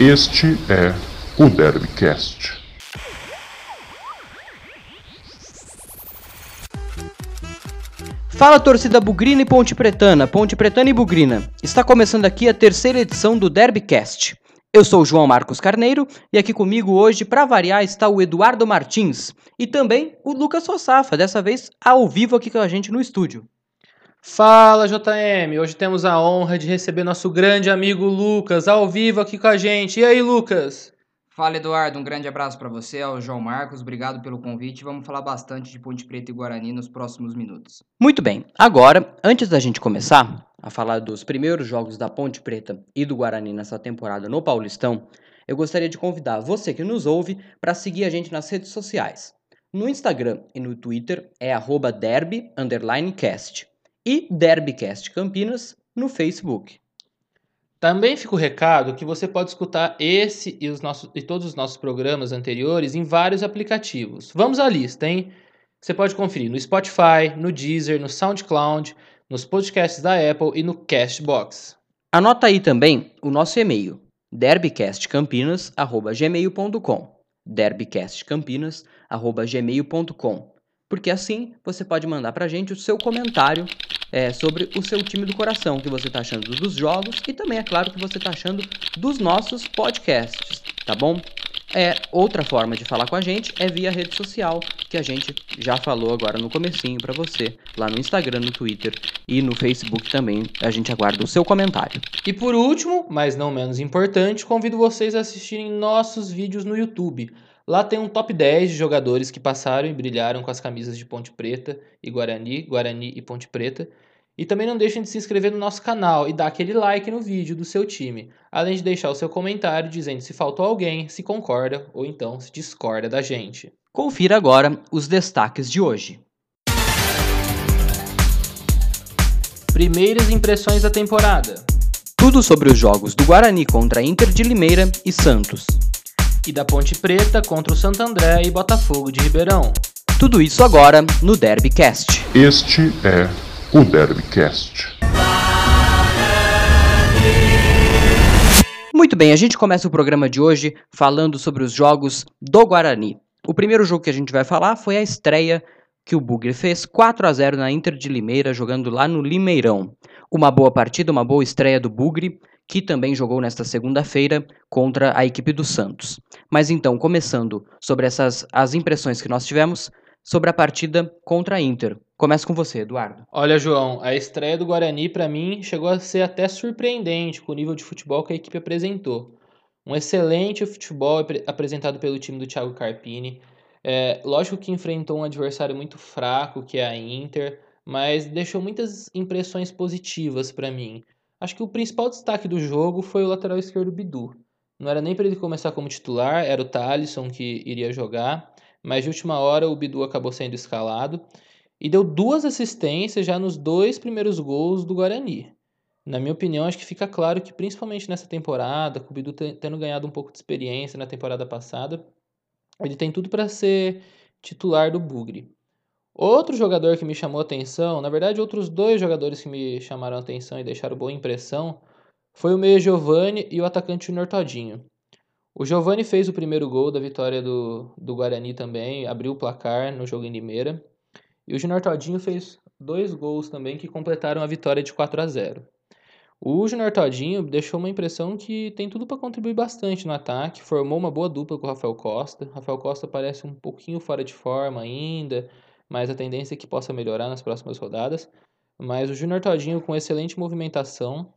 Este é o Derbycast. Fala torcida bugrina e ponte pretana, ponte pretana e bugrina. Está começando aqui a terceira edição do Derbycast. Eu sou o João Marcos Carneiro e aqui comigo hoje, para variar, está o Eduardo Martins e também o Lucas Sossafa, dessa vez ao vivo aqui com a gente no estúdio. Fala JM, hoje temos a honra de receber nosso grande amigo Lucas ao vivo aqui com a gente. E aí, Lucas? Fala Eduardo, um grande abraço para você, ao João Marcos, obrigado pelo convite. Vamos falar bastante de Ponte Preta e Guarani nos próximos minutos. Muito bem, agora, antes da gente começar a falar dos primeiros jogos da Ponte Preta e do Guarani nessa temporada no Paulistão, eu gostaria de convidar você que nos ouve para seguir a gente nas redes sociais. No Instagram e no Twitter é derby_cast e Derbycast Campinas no Facebook. Também fica o recado que você pode escutar esse e, os nossos, e todos os nossos programas anteriores em vários aplicativos. Vamos à lista, hein? Você pode conferir no Spotify, no Deezer, no SoundCloud, nos podcasts da Apple e no Castbox. Anota aí também o nosso e-mail, derbycastcampinas.gmail.com derbycastcampinas.gmail.com porque assim você pode mandar pra gente o seu comentário é, sobre o seu time do coração, o que você está achando dos jogos e também, é claro, o que você está achando dos nossos podcasts, tá bom? É, outra forma de falar com a gente é via rede social, que a gente já falou agora no comecinho para você, lá no Instagram, no Twitter e no Facebook também. A gente aguarda o seu comentário. E por último, mas não menos importante, convido vocês a assistirem nossos vídeos no YouTube. Lá tem um top 10 de jogadores que passaram e brilharam com as camisas de Ponte Preta e Guarani, Guarani e Ponte Preta. E também não deixem de se inscrever no nosso canal e dar aquele like no vídeo do seu time, além de deixar o seu comentário dizendo se faltou alguém, se concorda ou então se discorda da gente. Confira agora os destaques de hoje. Primeiras impressões da temporada. Tudo sobre os jogos do Guarani contra Inter de Limeira e Santos e da Ponte Preta contra o Santo André e Botafogo de Ribeirão. Tudo isso agora no Derbycast. Este é o Derbycast. Muito bem, a gente começa o programa de hoje falando sobre os jogos do Guarani. O primeiro jogo que a gente vai falar foi a estreia que o Bugre fez 4 a 0 na Inter de Limeira, jogando lá no Limeirão. Uma boa partida, uma boa estreia do Bugre, que também jogou nesta segunda-feira contra a equipe do Santos. Mas então, começando sobre essas as impressões que nós tivemos sobre a partida contra a Inter. Começa com você, Eduardo. Olha, João, a estreia do Guarani para mim chegou a ser até surpreendente com o nível de futebol que a equipe apresentou. Um excelente futebol apresentado pelo time do Thiago Carpini. É, lógico que enfrentou um adversário muito fraco, que é a Inter, mas deixou muitas impressões positivas para mim. Acho que o principal destaque do jogo foi o lateral esquerdo Bidu. Não era nem para ele começar como titular, era o Thalisson que iria jogar, mas de última hora o Bidu acabou sendo escalado e deu duas assistências já nos dois primeiros gols do Guarani. Na minha opinião, acho que fica claro que, principalmente nessa temporada, com o Bidu tendo ganhado um pouco de experiência na temporada passada, ele tem tudo para ser titular do Bugre. Outro jogador que me chamou atenção, na verdade, outros dois jogadores que me chamaram atenção e deixaram boa impressão, foi o meia Giovani e o atacante Junior Todinho. O Giovani fez o primeiro gol da vitória do, do Guarani também, abriu o placar no jogo em Limeira. E o Junior Todinho fez dois gols também que completaram a vitória de 4 a 0. O Junior Todinho deixou uma impressão que tem tudo para contribuir bastante no ataque, formou uma boa dupla com o Rafael Costa. Rafael Costa parece um pouquinho fora de forma ainda, mas a tendência é que possa melhorar nas próximas rodadas. Mas o Júnior Todinho, com excelente movimentação,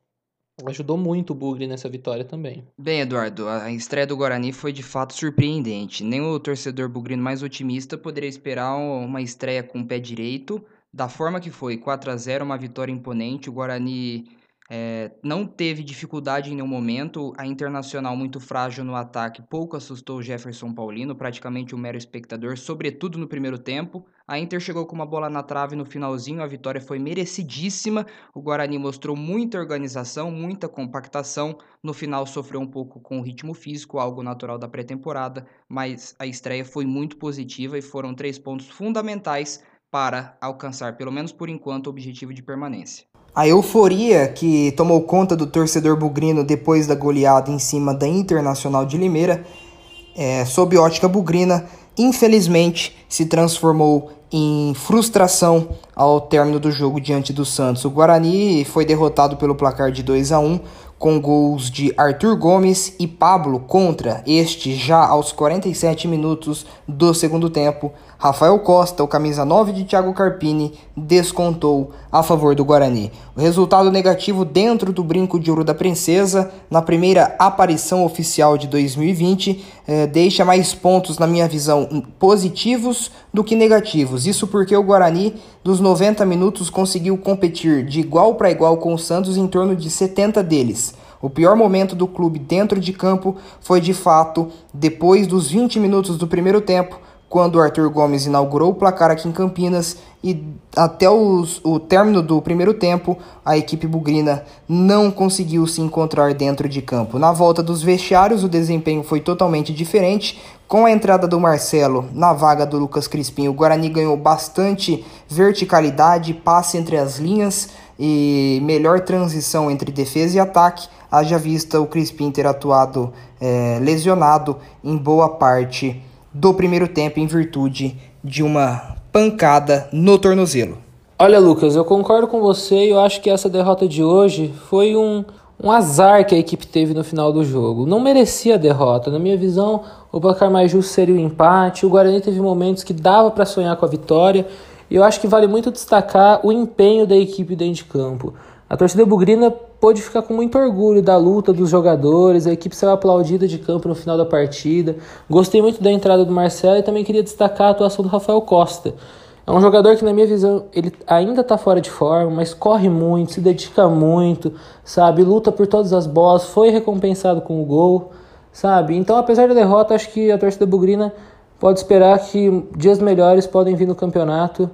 ajudou muito o Bugre nessa vitória também. Bem, Eduardo, a estreia do Guarani foi de fato surpreendente. Nem o torcedor bugrino mais otimista poderia esperar uma estreia com o pé direito. Da forma que foi, 4 a 0 uma vitória imponente. O Guarani é, não teve dificuldade em nenhum momento. A Internacional, muito frágil no ataque, pouco assustou o Jefferson Paulino, praticamente um mero espectador, sobretudo no primeiro tempo. A Inter chegou com uma bola na trave no finalzinho, a vitória foi merecidíssima. O Guarani mostrou muita organização, muita compactação. No final sofreu um pouco com o ritmo físico, algo natural da pré-temporada, mas a estreia foi muito positiva e foram três pontos fundamentais para alcançar, pelo menos por enquanto, o objetivo de permanência. A euforia que tomou conta do torcedor bugrino depois da goleada em cima da Internacional de Limeira, é, sob ótica bugrina, infelizmente se transformou em frustração ao término do jogo diante do Santos. O Guarani foi derrotado pelo placar de 2 a 1 com gols de Arthur Gomes e Pablo contra este já aos 47 minutos do segundo tempo. Rafael Costa, o camisa 9 de Thiago Carpini, descontou a favor do Guarani. O resultado negativo dentro do brinco de ouro da princesa, na primeira aparição oficial de 2020, eh, deixa mais pontos, na minha visão, positivos do que negativos. Isso porque o Guarani, dos 90 minutos, conseguiu competir de igual para igual com o Santos em torno de 70 deles. O pior momento do clube dentro de campo foi de fato depois dos 20 minutos do primeiro tempo, quando o Arthur Gomes inaugurou o placar aqui em Campinas e até os, o término do primeiro tempo, a equipe bugrina não conseguiu se encontrar dentro de campo. Na volta dos vestiários, o desempenho foi totalmente diferente. Com a entrada do Marcelo na vaga do Lucas Crispim, o Guarani ganhou bastante verticalidade, passe entre as linhas e melhor transição entre defesa e ataque. Haja vista o Crispim ter atuado é, lesionado em boa parte do primeiro tempo em virtude de uma pancada no tornozelo. Olha, Lucas, eu concordo com você e eu acho que essa derrota de hoje foi um, um azar que a equipe teve no final do jogo. Não merecia a derrota. Na minha visão, o placar mais justo seria o empate. O Guarani teve momentos que dava para sonhar com a vitória. E eu acho que vale muito destacar o empenho da equipe dentro de campo. A torcida bugrina pôde ficar com muito orgulho da luta dos jogadores, a equipe saiu aplaudida de campo no final da partida. Gostei muito da entrada do Marcelo e também queria destacar a atuação do Rafael Costa. É um jogador que, na minha visão, ele ainda está fora de forma, mas corre muito, se dedica muito, sabe? Luta por todas as bolas, foi recompensado com o gol, sabe? Então, apesar da derrota, acho que a torcida bugrina pode esperar que dias melhores podem vir no campeonato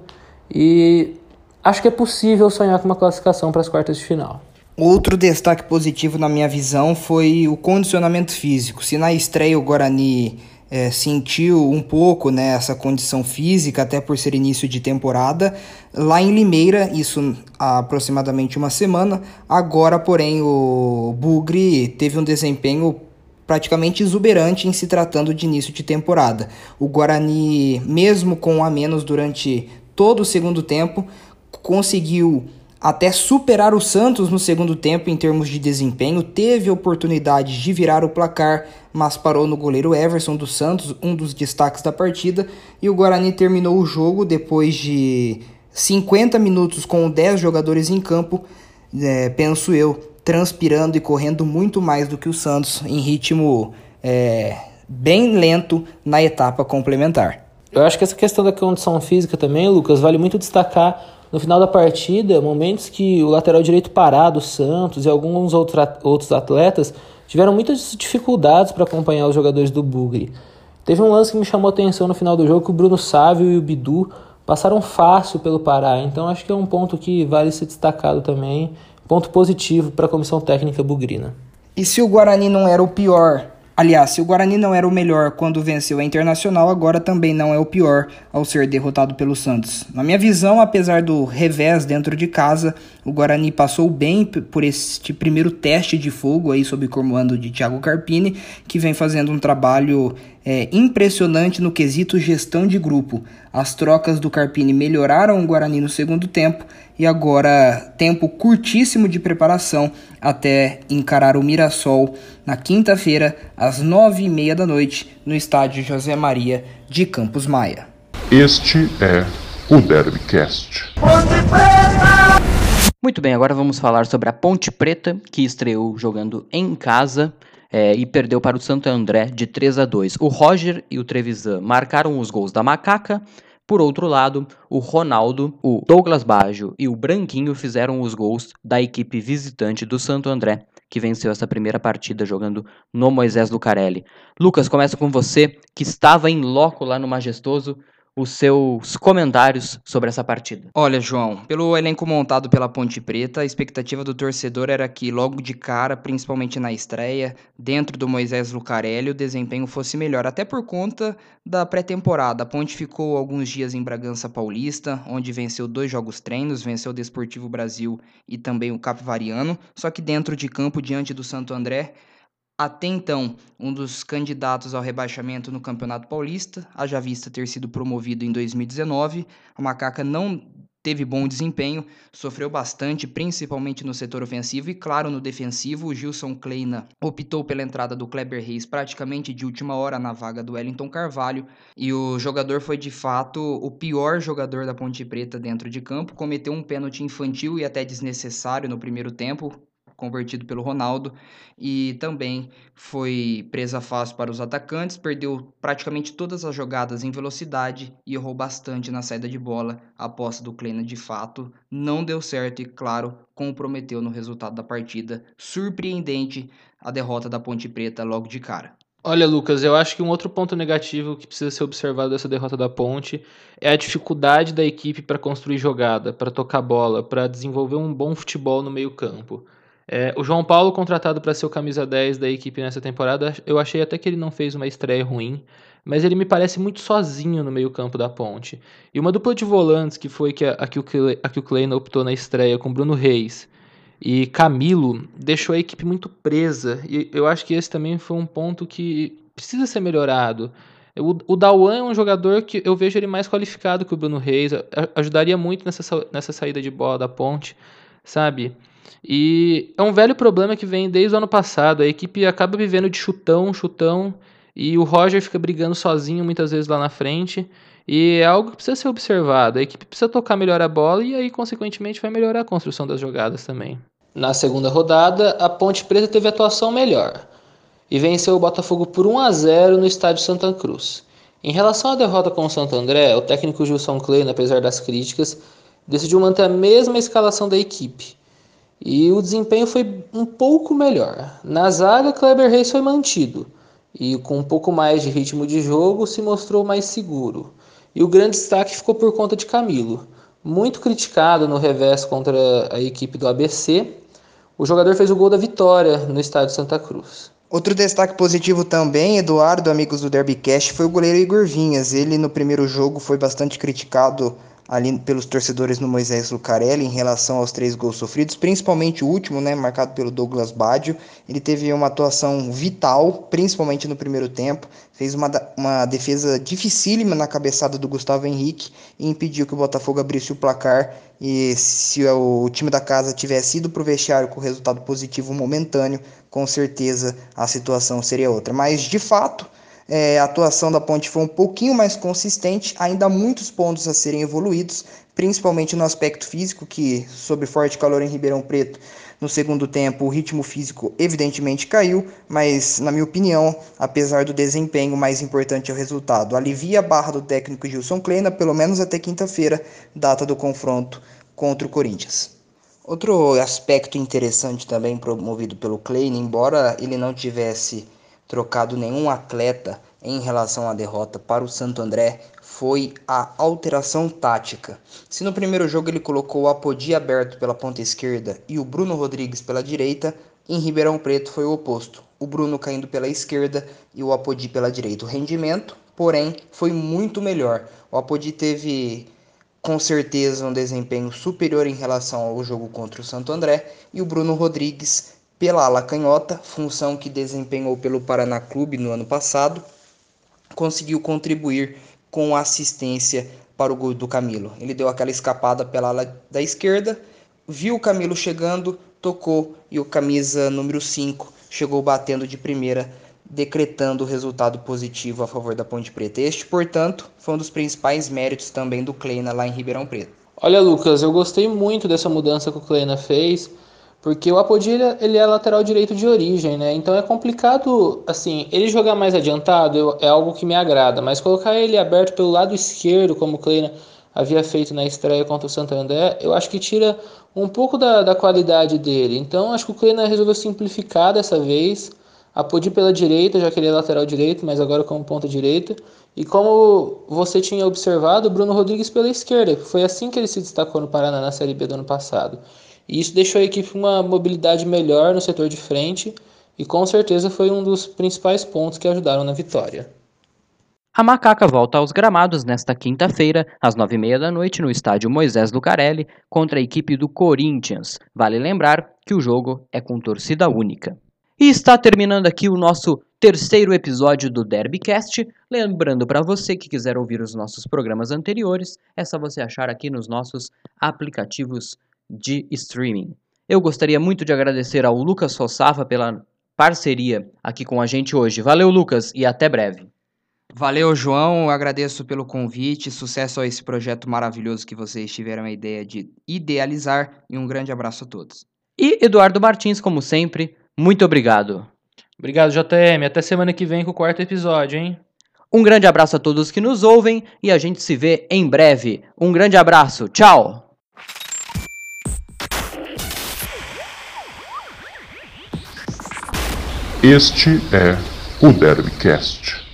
e acho que é possível sonhar com uma classificação para as quartas de final. Outro destaque positivo na minha visão foi o condicionamento físico. Se na estreia o Guarani é, sentiu um pouco né, essa condição física, até por ser início de temporada, lá em Limeira, isso há aproximadamente uma semana, agora, porém, o Bugre teve um desempenho praticamente exuberante em se tratando de início de temporada. O Guarani, mesmo com a menos durante todo o segundo tempo, conseguiu até superar o Santos no segundo tempo em termos de desempenho, teve oportunidade de virar o placar, mas parou no goleiro Everson dos Santos, um dos destaques da partida, e o Guarani terminou o jogo depois de 50 minutos com 10 jogadores em campo, é, penso eu, transpirando e correndo muito mais do que o Santos em ritmo é, bem lento na etapa complementar. Eu acho que essa questão da condição física também, Lucas, vale muito destacar no final da partida, momentos que o lateral direito parado, Santos e alguns outros atletas tiveram muitas dificuldades para acompanhar os jogadores do Bugre. Teve um lance que me chamou a atenção no final do jogo que o Bruno Sávio e o Bidu passaram fácil pelo Pará. Então acho que é um ponto que vale ser destacado também, ponto positivo para a comissão técnica bugrina. E se o Guarani não era o pior Aliás, se o Guarani não era o melhor quando venceu a Internacional, agora também não é o pior ao ser derrotado pelo Santos. Na minha visão, apesar do revés dentro de casa, o Guarani passou bem por este primeiro teste de fogo aí sob comando de Thiago Carpini, que vem fazendo um trabalho é, impressionante no quesito gestão de grupo. As trocas do Carpini melhoraram o Guarani no segundo tempo e agora tempo curtíssimo de preparação até encarar o Mirassol na quinta-feira às nove e meia da noite no estádio José Maria de Campos Maia. Este é o Derbycast. Muito bem, agora vamos falar sobre a Ponte Preta, que estreou jogando em casa é, e perdeu para o Santo André de 3 a 2. O Roger e o Trevisan marcaram os gols da Macaca. Por outro lado, o Ronaldo, o Douglas Baggio e o Branquinho fizeram os gols da equipe visitante do Santo André, que venceu essa primeira partida jogando no Moisés Lucarelli. Lucas, começa com você, que estava em loco lá no Majestoso. Os seus comentários sobre essa partida. Olha, João, pelo elenco montado pela Ponte Preta, a expectativa do torcedor era que logo de cara, principalmente na estreia, dentro do Moisés Lucarelli, o desempenho fosse melhor, até por conta da pré-temporada. A Ponte ficou alguns dias em Bragança Paulista, onde venceu dois jogos treinos, venceu o Desportivo Brasil e também o Capivariano, só que dentro de campo, diante do Santo André, até então um dos candidatos ao rebaixamento no Campeonato Paulista, haja vista ter sido promovido em 2019. A Macaca não teve bom desempenho, sofreu bastante, principalmente no setor ofensivo e, claro, no defensivo. O Gilson Kleina optou pela entrada do Kleber Reis praticamente de última hora na vaga do Wellington Carvalho e o jogador foi de fato o pior jogador da Ponte Preta dentro de campo. Cometeu um pênalti infantil e até desnecessário no primeiro tempo, convertido pelo Ronaldo, e também foi presa fácil para os atacantes, perdeu praticamente todas as jogadas em velocidade e errou bastante na saída de bola. A aposta do Kleina de fato não deu certo e, claro, comprometeu no resultado da partida. Surpreendente a derrota da Ponte Preta logo de cara. Olha, Lucas, eu acho que um outro ponto negativo que precisa ser observado dessa derrota da Ponte é a dificuldade da equipe para construir jogada, para tocar bola, para desenvolver um bom futebol no meio-campo. É, o João Paulo, contratado para ser o camisa 10 da equipe nessa temporada, eu achei até que ele não fez uma estreia ruim, mas ele me parece muito sozinho no meio-campo da ponte. E uma dupla de volantes, que foi que a, a, que, o, a que o Kleina optou na estreia com Bruno Reis e Camilo, deixou a equipe muito presa. E eu acho que esse também foi um ponto que precisa ser melhorado. O, o Dawan é um jogador que eu vejo ele mais qualificado que o Bruno Reis, ajudaria muito nessa, nessa saída de bola da ponte, sabe? E é um velho problema que vem desde o ano passado. A equipe acaba vivendo de chutão, chutão, e o Roger fica brigando sozinho muitas vezes lá na frente. E é algo que precisa ser observado. A equipe precisa tocar melhor a bola e aí, consequentemente, vai melhorar a construção das jogadas também. Na segunda rodada, a Ponte Preta teve atuação melhor e venceu o Botafogo por 1 a 0 no estádio Santa Cruz. Em relação à derrota com o Santo André, o técnico Gilson Klein, apesar das críticas, decidiu manter a mesma escalação da equipe e o desempenho foi um pouco melhor. Na zaga, Kleber Reis foi mantido e com um pouco mais de ritmo de jogo se mostrou mais seguro. E o grande destaque ficou por conta de Camilo. Muito criticado no revés contra a equipe do ABC, o jogador fez o gol da vitória no estádio Santa Cruz. Outro destaque positivo também, Eduardo, amigos do Derbycast, foi o goleiro Igor Vinhas. Ele no primeiro jogo foi bastante criticado ali pelos torcedores no Moisés Lucarelli em relação aos três gols sofridos, principalmente o último, né, marcado pelo Douglas Baggio. Ele teve uma atuação vital, principalmente no primeiro tempo, fez uma, uma defesa dificílima na cabeçada do Gustavo Henrique e impediu que o Botafogo abrisse o placar. E se o time da casa tivesse ido para o vestiário com resultado positivo momentâneo, com certeza a situação seria outra. Mas de fato, é, a atuação da Ponte foi um pouquinho mais consistente, ainda há muitos pontos a serem evoluídos, principalmente no aspecto físico, que sob forte calor em Ribeirão Preto, no segundo tempo o ritmo físico evidentemente caiu, mas na minha opinião, apesar do desempenho, mais importante é o resultado. Alivia a barra do técnico Gilson Kleina, pelo menos até quinta-feira, data do confronto contra o Corinthians. Outro aspecto interessante também promovido pelo Kleina, embora ele não tivesse trocado nenhum atleta em relação à derrota para o Santo André foi a alteração tática. Se no primeiro jogo ele colocou o Apodi aberto pela ponta esquerda e o Bruno Rodrigues pela direita, em Ribeirão Preto foi o oposto. O Bruno caindo pela esquerda e o Apodi pela direita. O rendimento, porém, foi muito melhor. O Apodi teve com certeza um desempenho superior em relação ao jogo contra o Santo André e o Bruno Rodrigues pela ala canhota, função que desempenhou pelo Paraná Clube no ano passado, conseguiu contribuir com assistência para o gol do Camilo. Ele deu aquela escapada pela ala da esquerda, viu o Camilo chegando, tocou e o camisa número 5 chegou batendo de primeira, decretando o resultado positivo a favor da Ponte Preta. Este, portanto, foi um dos principais méritos também do Kleina lá em Ribeirão Preto. Olha, Lucas, eu gostei muito dessa mudança que o Kleina fez. Porque o Apodi ele é lateral direito de origem, né? Então é complicado, assim, ele jogar mais adiantado é algo que me agrada, mas colocar ele aberto pelo lado esquerdo, como o Kleina havia feito na estreia contra o Santander, eu acho que tira um pouco da, da qualidade dele. Então acho que o Kleina resolveu simplificar dessa vez, Apodi pela direita, já que ele é lateral direito, mas agora como ponta direita. E como você tinha observado, Bruno Rodrigues pela esquerda. Foi assim que ele se destacou no Paraná na Série B do ano passado. E isso deixou a equipe uma mobilidade melhor no setor de frente e com certeza foi um dos principais pontos que ajudaram na vitória. A Macaca volta aos gramados nesta quinta-feira, às nove e meia da noite, no estádio Moisés Lucarelli, contra a equipe do Corinthians. Vale lembrar que o jogo é com torcida única. E está terminando aqui o nosso terceiro episódio do Derbycast. Lembrando para você que quiser ouvir os nossos programas anteriores, é só você achar aqui nos nossos aplicativos de streaming. Eu gostaria muito de agradecer ao Lucas Fossafa pela parceria aqui com a gente hoje. Valeu, Lucas, e até breve. Valeu, João. Agradeço pelo convite. Sucesso a esse projeto maravilhoso que vocês tiveram a ideia de idealizar. E um grande abraço a todos. E Eduardo Martins, como sempre, muito obrigado. Obrigado, JM. Até semana que vem com o quarto episódio, hein? Um grande abraço a todos que nos ouvem e a gente se vê em breve. Um grande abraço. Tchau! Este é o Derbycast.